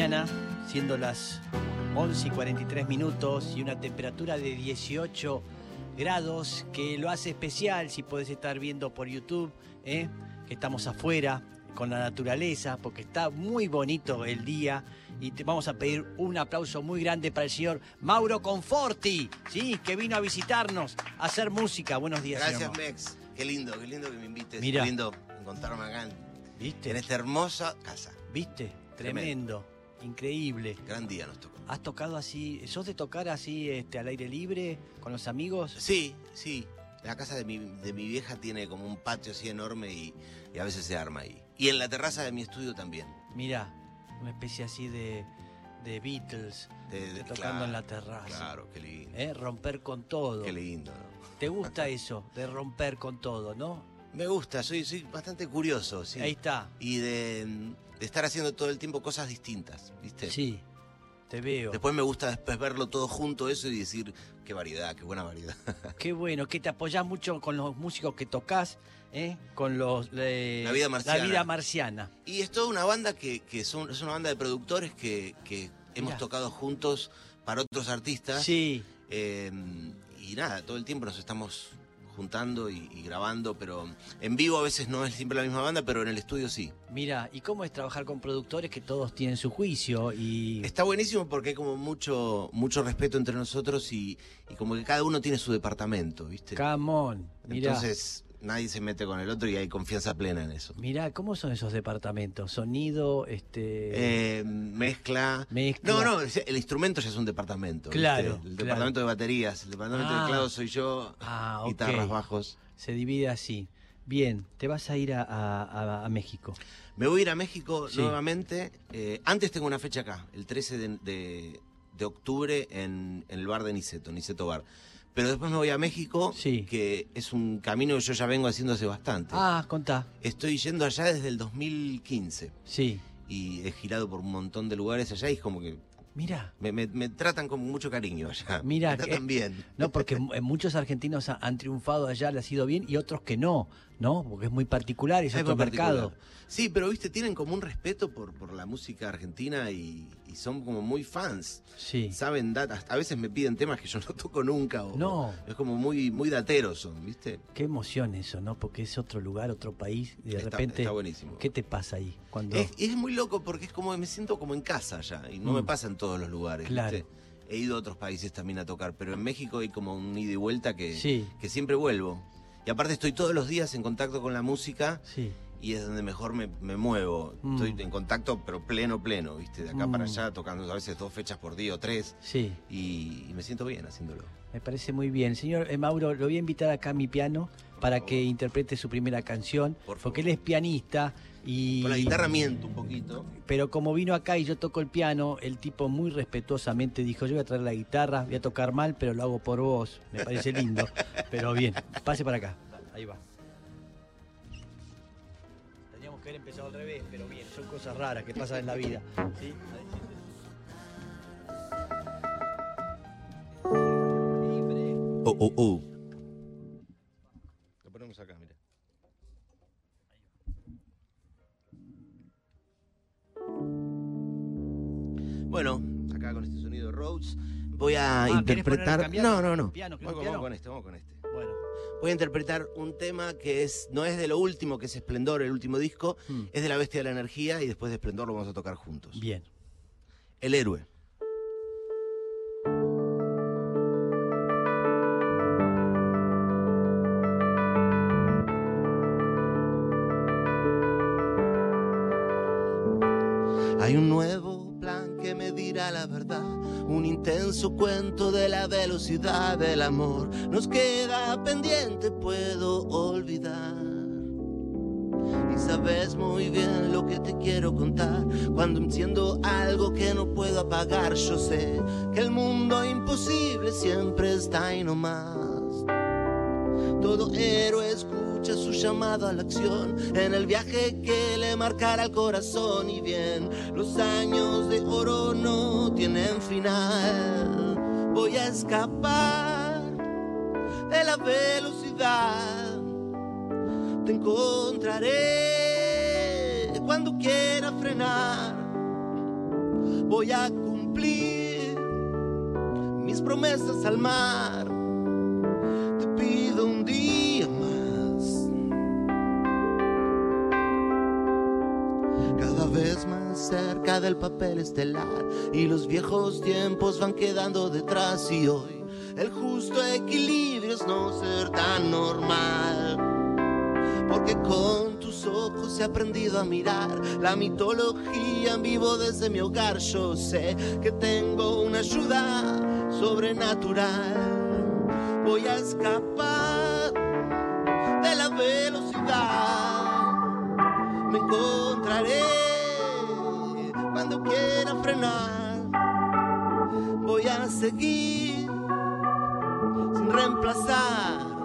mañana, siendo las 11 y 43 minutos y una temperatura de 18 grados que lo hace especial si podés estar viendo por YouTube, ¿eh? que estamos afuera con la naturaleza, porque está muy bonito el día y te vamos a pedir un aplauso muy grande para el señor Mauro Conforti, ¿sí? que vino a visitarnos, a hacer música. Buenos días, Gracias, señor. Mex. Qué lindo, qué lindo que me invites. Mira. Qué lindo encontrarme acá ¿Viste? en esta hermosa casa. ¿Viste? Tremendo, increíble. Gran día nos tocó. ¿Has tocado así, sos de tocar así este, al aire libre con los amigos? Sí, sí. La casa de mi, de mi vieja tiene como un patio así enorme y, y a veces se arma ahí. Y en la terraza de mi estudio también. Mira, una especie así de, de Beatles, De- de- tocando claro, en la terraza. Claro, qué lindo. ¿Eh? Romper con todo. Qué lindo, ¿no? ¿Te gusta eso, de romper con todo, no? Me gusta, soy, soy bastante curioso, sí. Ahí está. Y de, de estar haciendo todo el tiempo cosas distintas, ¿viste? Sí, te veo. Después me gusta después verlo todo junto eso y decir, qué variedad, qué buena variedad. Qué bueno, que te apoyás mucho con los músicos que tocas, ¿eh? con los... eh, La vida marciana. La vida marciana. Y es toda una banda que, que son, es una banda de productores que, que hemos Mirá. tocado juntos para otros artistas. Sí, Eh, y nada, todo el tiempo nos estamos juntando y, y grabando, pero en vivo a veces no es siempre la misma banda, pero en el estudio sí. mira, ¿y cómo es trabajar con productores que todos tienen su juicio y... Está buenísimo porque hay como mucho, mucho respeto entre nosotros y, y como que cada uno tiene su departamento, ¿viste? Mira. Entonces nadie se mete con el otro y hay confianza plena en eso. Mirá, ¿cómo son esos departamentos? Sonido, este... Eh, mezcla. Mezcla. No, no, el instrumento ya es un departamento. ¿viste? Claro, El claro. departamento de baterías, el departamento Ah. de teclado soy yo, Ah, guitarras, bajos. Se divide así. Bien, te vas a ir a, a- a- a México. Me voy a ir a México Sí. nuevamente. Eh, antes tengo una fecha acá, el 13 de, de- de octubre en, en el bar de Niceto, Niceto Bar. Pero después me voy a México, Sí. que es un camino que yo ya vengo haciendo hace bastante. Ah, contá. Estoy yendo allá desde el 2015 Sí. y he girado por un montón de lugares allá y es como que Mira. me, me- me tratan con mucho cariño allá. Mira, me tratan que- bien. No, porque eh, muchos argentinos ha- han triunfado allá, les ha ido bien, y otros que no, ¿no? Porque es muy particular, es Es otro mercado. Sí, pero viste, tienen como un respeto por, por la música argentina y, y son como muy fans. Sí. Saben datas. A veces me piden temas que yo no toco nunca. O, No. Es como muy, muy dateros son, ¿viste? Qué emoción eso, ¿no? Porque es otro lugar, otro país, y de Está- repente, está buenísimo. ¿qué te pasa ahí? Cuando... Es, es muy loco porque es como me siento como en casa ya. Y no Mm. me pasa en todos los lugares. Claro. ¿viste? He ido a otros países también a tocar, pero en México hay como un ida y vuelta que, Sí. que siempre vuelvo. Y aparte estoy todos los días en contacto con la música Sí. y es donde mejor me, me muevo. Mm. Estoy en contacto, pero pleno, pleno, ¿viste? De acá para Mm. allá, tocando a veces dos fechas por día o tres. Sí, Y, y me siento bien haciéndolo. Me parece muy bien. Señor eh, Mauro, lo voy a invitar acá a mi piano para que interprete su primera canción, Por porque él es pianista y... Con la guitarra miento un poquito. Pero como vino acá y yo toco el piano, el tipo muy respetuosamente dijo, yo voy a traer la guitarra, voy a tocar mal, pero lo hago por vos. Me parece lindo. pero bien, pase para acá. Ahí va. Teníamos que haber empezado al revés, pero bien, son cosas raras que pasan en la vida. ¿sí? Oh, oh, oh. Lo ponemos acá, mira. Bueno, acá con este sonido de Rhodes voy a Ah, ¿querés interpretar. poner- No, no, no. piano, Vamos con- piano? vamos con este, vamos con este. Bueno, Voy a interpretar un tema que es no es de lo último, que es Esplendor, el último disco, Hmm. es de la Bestia de la Energía y después de Esplendor lo vamos a tocar juntos. bien. El héroe. La verdad, un intenso cuento de la velocidad del amor. Nos queda pendiente, puedo olvidar. Y sabes muy bien lo que te quiero contar. Cuando enciendo algo que no puedo apagar, yo sé que el mundo imposible siempre está ahí nomás. Todo héroe escucha su llamado a la acción en el viaje que le marcará el corazón. Y bien, los años de oro no tienen final. Voy a escapar de la velocidad te encontraré cuando quiera frenar. voy a cumplir mis promesas al mar. Más cerca del papel estelar y los viejos tiempos van quedando detrás y hoy el justo equilibrio es no ser tan normal. Porque con tus ojos he aprendido a mirar la mitología en vivo desde mi hogar. Yo sé que tengo una ayuda sobrenatural. Voy a escapar frenar. Voy a seguir sin reemplazar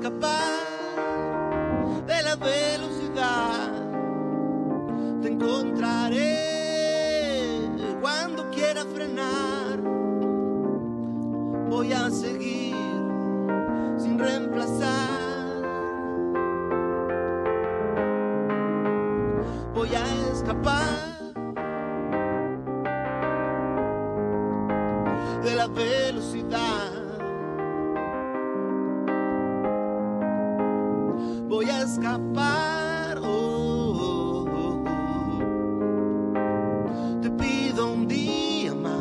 escapar de la velocidad. Te encontraré cuando quiera frenar. Voy a seguir escapar. oh, oh, oh. Te pido un día más.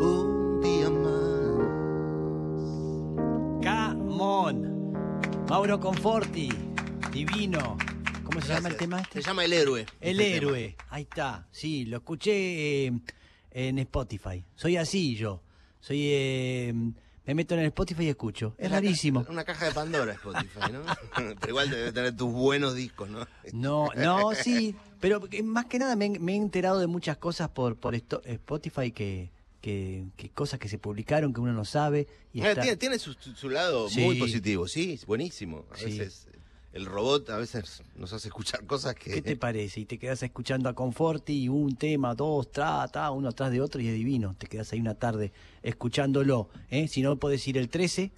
Un día más. Come on. Mauro Conforti, divino. ¿Cómo se llama el tema este? Se llama El Héroe. El este héroe, ahí está. Sí, lo escuché eh, en Spotify. Soy así yo. Soy eh, me meto en el Spotify y escucho. Es Una ca- rarísimo. Una caja de Pandora Spotify, ¿no? Pero igual debe tener tus buenos discos, ¿no? No, no, sí, pero más que nada me, he- me he enterado de muchas cosas por por esto- Spotify que, que, que cosas que se publicaron que uno no sabe y está- tiene, tiene su, su- su lado Sí. muy positivo, sí, buenísimo. A Sí. veces el robot a veces nos hace escuchar cosas que... ¿Qué te parece? Y te quedas escuchando a Conforti y un tema, dos, tra, uno atrás de otro y es divino. Te quedas ahí una tarde escuchándolo. ¿eh? Si no, podés ir el 13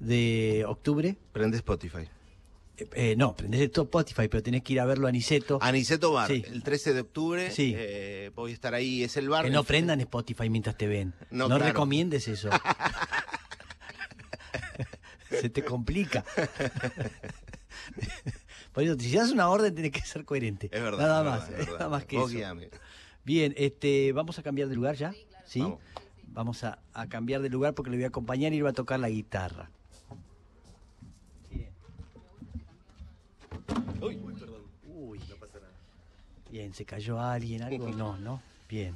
de octubre. Prende Spotify. Eh, eh, no, prendés el Spotify, pero tenés que ir a verlo a Niceto. Aniceto Bar, Sí. el 13 de octubre. Sí. eh, voy a estar ahí, es el bar. que no prendan Spotify mientras te ven. No, No, claro. recomiendes eso. Se te complica. Por eso, si das una orden, tenés que ser coherente. Es verdad. Nada es más, verdad, es verdad. nada más que Vos eso. guíame. Bien, este, vamos a cambiar de lugar ya. ¿Sí? Vamos. Vamos a, a cambiar de lugar porque le voy a acompañar y él va a tocar la guitarra. Bien. Uy, perdón. Uy. Bien, ¿se cayó alguien? ¿Algo? No, ¿no? Bien.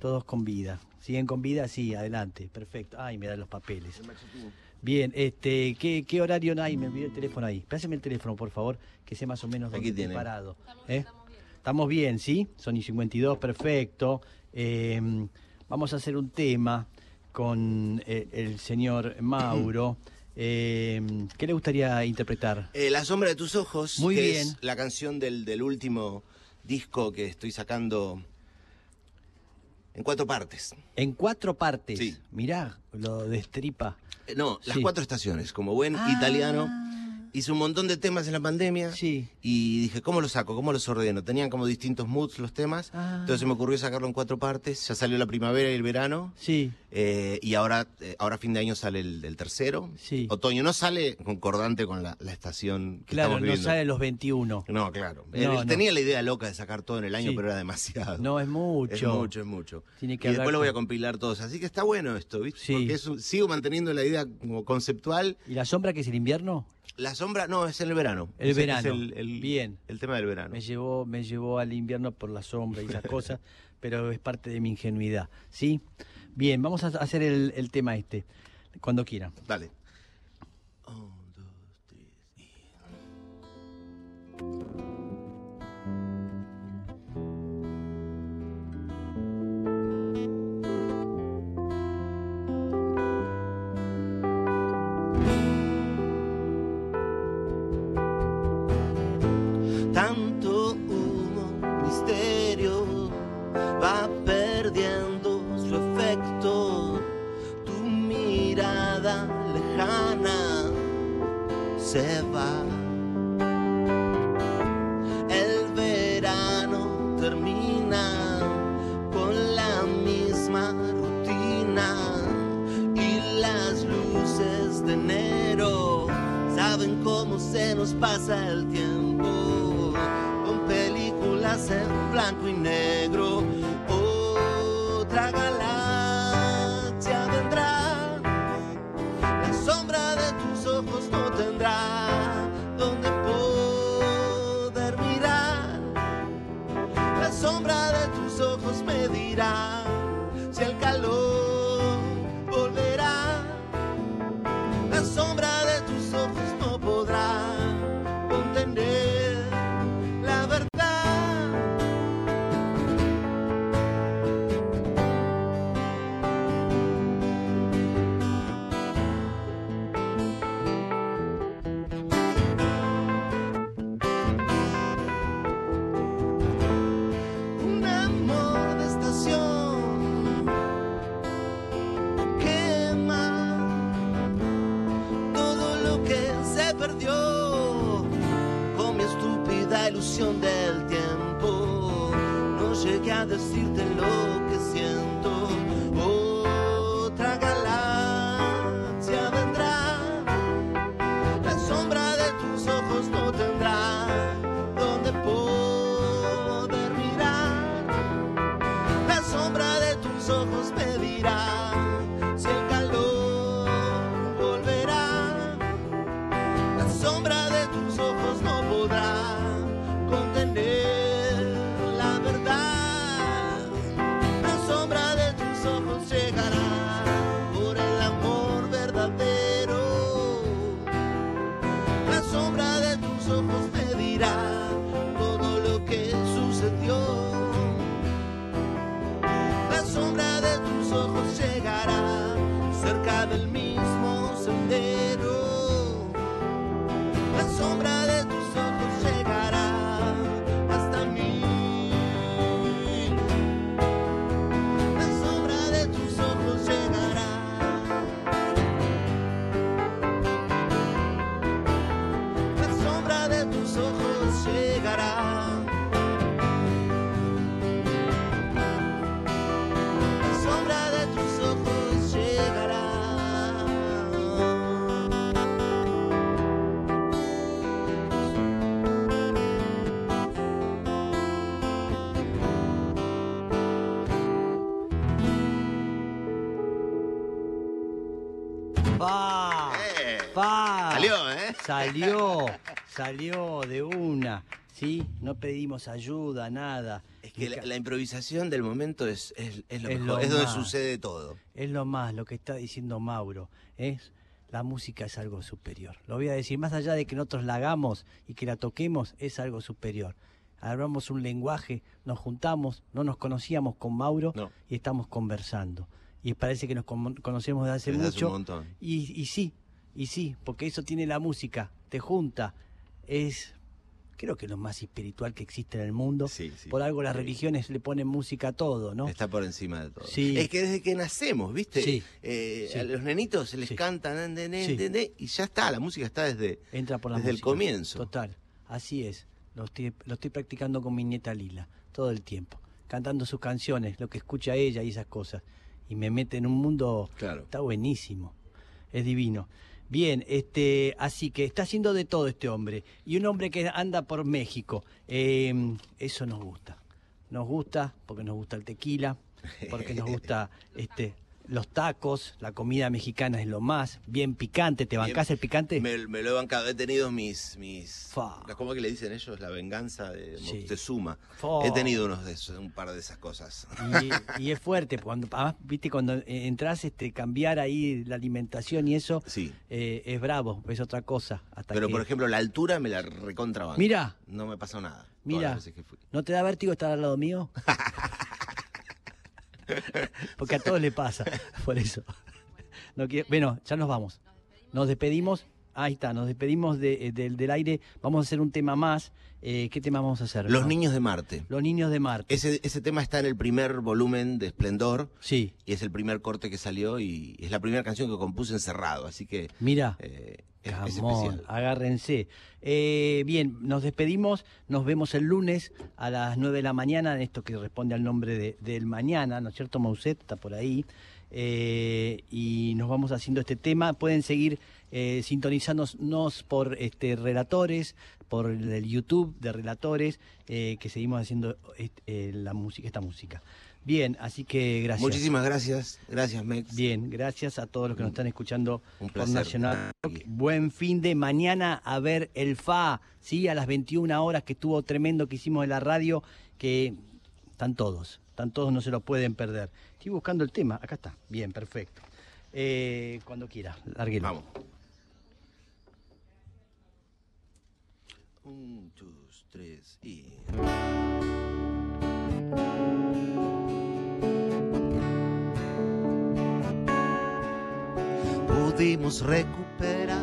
Todos con vida. ¿Siguen con vida? Sí, adelante. Perfecto. Ay, me dan los papeles. Bien, este, ¿qué, qué horario no hay? Me olvidé el teléfono ahí. Pásame el teléfono, por favor, que sé más o menos Aquí tiene. parado. ¿eh? Estamos bien, ¿sí? Sony 52, perfecto. Eh, vamos a hacer un tema con eh, el señor Mauro. Eh, ¿Qué le gustaría interpretar? Eh, la sombra de tus ojos, Muy que bien. es la canción del, del último disco que estoy sacando en cuatro partes. En cuatro partes. Sí. Mirá, lo destripa. Eh, no, las Sí. cuatro estaciones. Como buen Ah. italiano, hice un montón de temas en la pandemia. Sí. Y dije, ¿cómo los saco? ¿Cómo los ordeno? Tenían como distintos moods los temas. Ah. Entonces se me ocurrió sacarlo en cuatro partes. Ya salió la primavera y el verano. Sí, Eh, y ahora, eh, ahora fin de año sale el, el tercero. Sí. Otoño no sale concordante con la, la estación que claro, estamos no viviendo. sale los 21. No, claro. No, no. Tenía la idea loca de sacar todo en el año, Sí. pero era demasiado. No, es mucho. Es mucho, es mucho. Tiene que y después lo voy a compilar todos. Así que está bueno esto, ¿viste? Sí. Porque es un- sigo manteniendo la idea como conceptual. ¿Y la sombra que es el invierno? La sombra, no, es en el verano. El es verano. el- el- Bien. El tema del verano. Me llevó, me llevó al invierno por la sombra y esas cosas, pero es parte de mi ingenuidad. ¿Sí? Bien, vamos a hacer el, el tema este. Cuando quieran. Dale. Un, dos, tres, y- tanto humo, misterio, va perdiendo su efecto. Tu mirada lejana se va. bianco e negro salvation. mirar. Salió, salió de una, ¿sí? No pedimos ayuda, nada. Es que la, improvisación del momento es, es, lo mejor, es donde sucede todo. Es lo más, lo que está diciendo Mauro, es la música es algo superior. Lo voy a decir, más allá de que nosotros la hagamos y que la toquemos, es algo superior. Hablamos un lenguaje, nos juntamos, no nos conocíamos con Mauro y estamos conversando. Y parece que nos conocemos desde hace mucho. un. Y, y sí, y sí, porque eso tiene la música, te junta, es creo que lo más espiritual que existe en el mundo. por algo las religiones le ponen música a todo, ¿no? Está por encima de todo. Es que desde que nacemos, ¿viste? Eh, a los nenitos se les cantan y ya está, la música está desde, Entra por desde el comienzo. Total, así es. Lo estoy, lo estoy practicando con mi nieta Lila, todo el tiempo. Cantando sus canciones, lo que escucha ella y esas cosas. Y me mete en un mundo... Claro. Está buenísimo. Es divino. Bien, este, así que está haciendo de todo este hombre. Y un hombre que anda por México. Em, eso nos gusta. Nos gusta porque nos gusta el tequila, porque nos gusta este, los tacos, la comida mexicana es lo más, bien picante. ¿Te bancás el picante? Me, me, lo he bancado. He tenido mis. mis Fa. ¿Cómo que le dicen ellos? La venganza de Sí. Moctezuma. Fa. He tenido unos de esos, un par de esas cosas. Y, y es fuerte, cuando, además, viste, cuando eh, entras, este, cambiar ahí la alimentación y eso Sí. eh, es bravo, es otra cosa. Hasta Pero que- por ejemplo, la altura me la recontrabanco. Mira. No me pasó nada. Mira. ¿no te da vértigo estar al lado mío? Porque a todos le pasa, por eso. No quiero- bueno, ya nos vamos. Nos despedimos. Ahí está, nos despedimos de- eh, del- del aire. Vamos a hacer un tema más. Eh, ¿Qué tema vamos a hacer? Los No. niños de Marte. Los niños de Marte. Ese, ese tema está en el primer volumen de Esplendor Sí, y es el primer corte que salió y es la primera canción que compuse encerrado, así que mira. eh, es, es Camón, especial. agárrense. Eh, bien, nos despedimos, nos vemos el lunes a las 9 de la mañana, en esto que responde al nombre de- del mañana, ¿no es cierto? Mauset está por ahí. Eh, y nos vamos haciendo este tema. Pueden seguir eh, sintonizándonos por este, relatores, por el, YouTube de relatores, eh, que seguimos haciendo este, la música, esta música. Bien, así que gracias. Muchísimas gracias, gracias Mex. Bien, gracias a todos los que nos están escuchando Un por. Nacional. Buen fin de mañana a ver el FA, ¿sí? A las 21 horas que estuvo tremendo que hicimos en la radio, que están todos, están todos, no se lo pueden perder. Estoy buscando el tema, acá está, bien, perfecto. Eh, cuando quiera, lárguelo. Vamos. Un, dos, tres y. Pudimos recuperar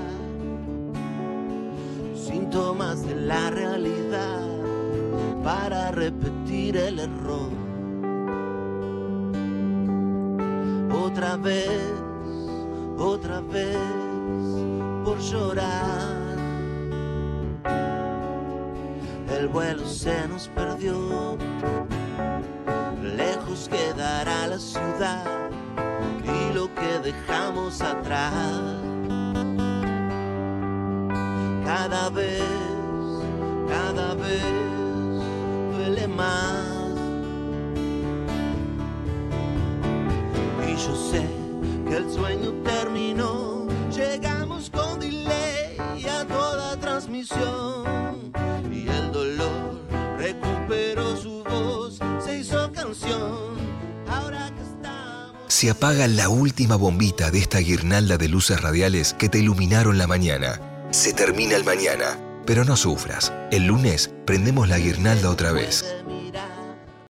síntomas de la realidad para repetir el error. Otra vez, otra vez, por llorar. El vuelo se nos perdió, lejos quedará la ciudad y lo que dejamos atrás. Cada vez, cada vez Se apaga la última bombita de esta guirnalda de luces radiales que te iluminaron la mañana. Se termina el mañana, pero no sufras. El lunes prendemos la guirnalda otra vez.